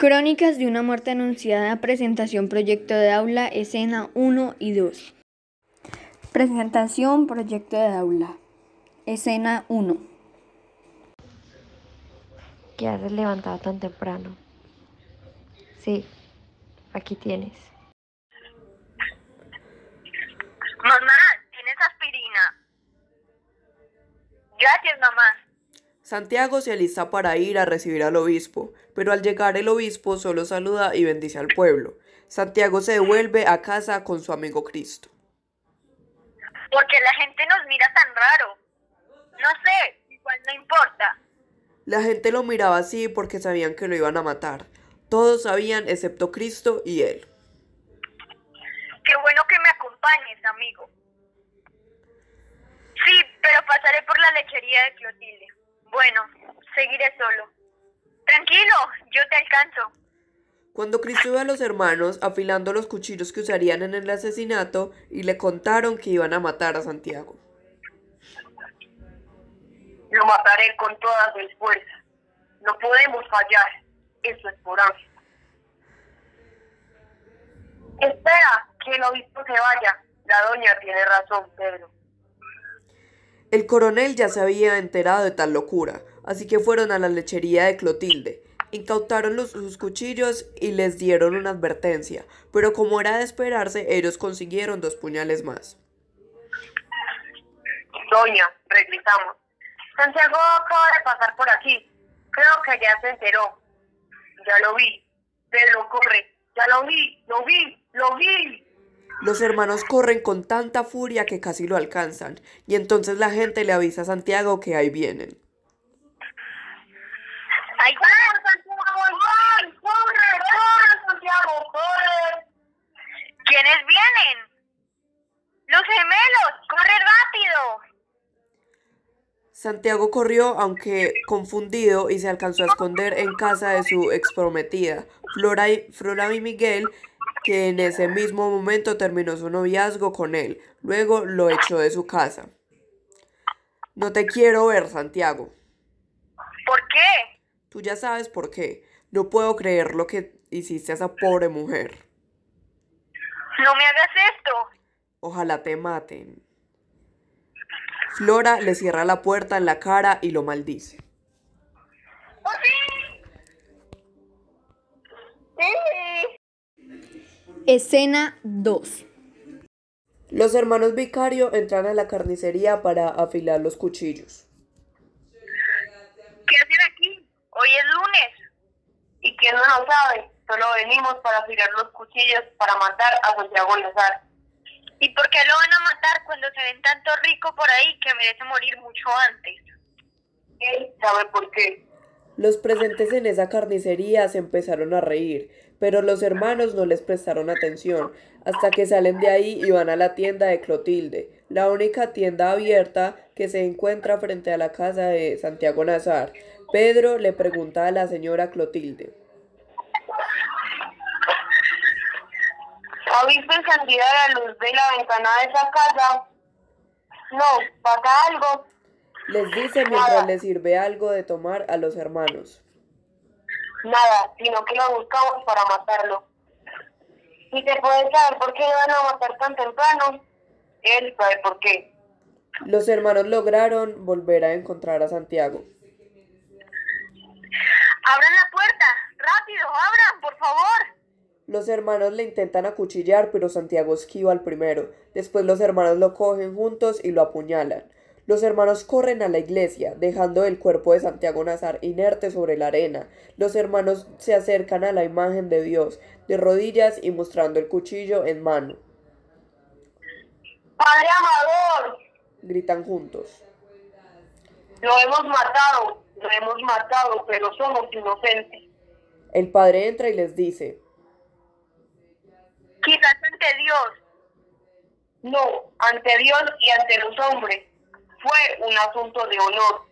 Crónicas de una muerte anunciada, presentación proyecto de aula, escena 1 y 2. Presentación proyecto de aula, escena 1. ¿Qué haces levantado tan temprano? Sí, aquí tienes. Mamá, ¿tienes aspirina? Gracias, mamá. Santiago se alista para ir a recibir al obispo, pero al llegar el obispo solo saluda y bendice al pueblo. Santiago se devuelve a casa con su amigo Cristo. Porque la gente nos mira tan raro. No sé, igual no importa. La gente lo miraba así porque sabían que lo iban a matar. Todos sabían excepto Cristo y él. Qué bueno que me acompañes, amigo. Sí, pero pasaré por la lechería de Clotilde. Bueno, seguiré solo. Tranquilo, yo te alcanzo. Cuando Cristo a los hermanos afilando los cuchillos que usarían en el asesinato y le contaron que iban a matar a Santiago. Lo mataré con todas mis fuerzas. No podemos fallar. Eso es por ángel. Espera, que el obispo se vaya. La doña tiene razón, Pedro. El coronel ya se había enterado de tal locura, así que fueron a la lechería de Clotilde, incautaron sus cuchillos y les dieron una advertencia, pero como era de esperarse, ellos consiguieron dos puñales más. Doña, regresamos. Santiago acaba de pasar por aquí. Creo que ya se enteró. Ya lo vi. Pedro, corre. Ya lo vi, lo vi, lo vi. Los hermanos corren con tanta furia que casi lo alcanzan, y entonces la gente le avisa a Santiago que ahí vienen. ¡Ahí Santiago! ¡Ay, ¡Corre, corre, Santiago, corre! ¿Quiénes vienen? ¡Los gemelos! ¡Corre rápido! Santiago corrió, aunque confundido, y se alcanzó a esconder en casa de su exprometida, Flora y, Flora y Miguel, que en ese mismo momento terminó su noviazgo con él. Luego lo echó de su casa. No te quiero ver, Santiago. ¿Por qué? Tú ya sabes por qué. No puedo creer lo que hiciste a esa pobre mujer. No me hagas esto. Ojalá te maten. Flora le cierra la puerta en la cara y lo maldice. Escena 2. Los hermanos Vicario entran a la carnicería para afilar los cuchillos. ¿Qué hacen aquí? Hoy es lunes. ¿Y quién no lo sabe? Solo venimos para afilar los cuchillos para matar a Santiago Lazar. ¿Y por qué lo van a matar cuando se ven tanto rico por ahí que merece morir mucho antes? Él sabe por qué. Los presentes en esa carnicería se empezaron a reír, pero los hermanos no les prestaron atención, hasta que salen de ahí y van a la tienda de Clotilde, la única tienda abierta que se encuentra frente a la casa de Santiago Nazar. Pedro le pregunta a la señora Clotilde. ¿Ha visto encendida la luz de la ventana de esa casa? No, ¿pasa algo? Les dice mientras les sirve algo de tomar a los hermanos. Nada, sino que lo buscamos para matarlo. ¿Y te puedes saber por qué lo van a matar tan temprano? Él sabe por qué. Los hermanos lograron volver a encontrar a Santiago. ¡Abran la puerta! ¡Rápido, abran, por favor! Los hermanos le intentan acuchillar, pero Santiago esquiva al primero. Después los hermanos lo cogen juntos y lo apuñalan. Los hermanos corren a la iglesia, dejando el cuerpo de Santiago Nazar inerte sobre la arena. Los hermanos se acercan a la imagen de Dios, de rodillas y mostrando el cuchillo en mano. ¡Padre Amador! Gritan juntos. Lo hemos matado, lo hemos matado, pero somos inocentes. El padre entra y les dice, Quizás ante Dios. No, ante Dios y ante los hombres. Fue un asunto de honor.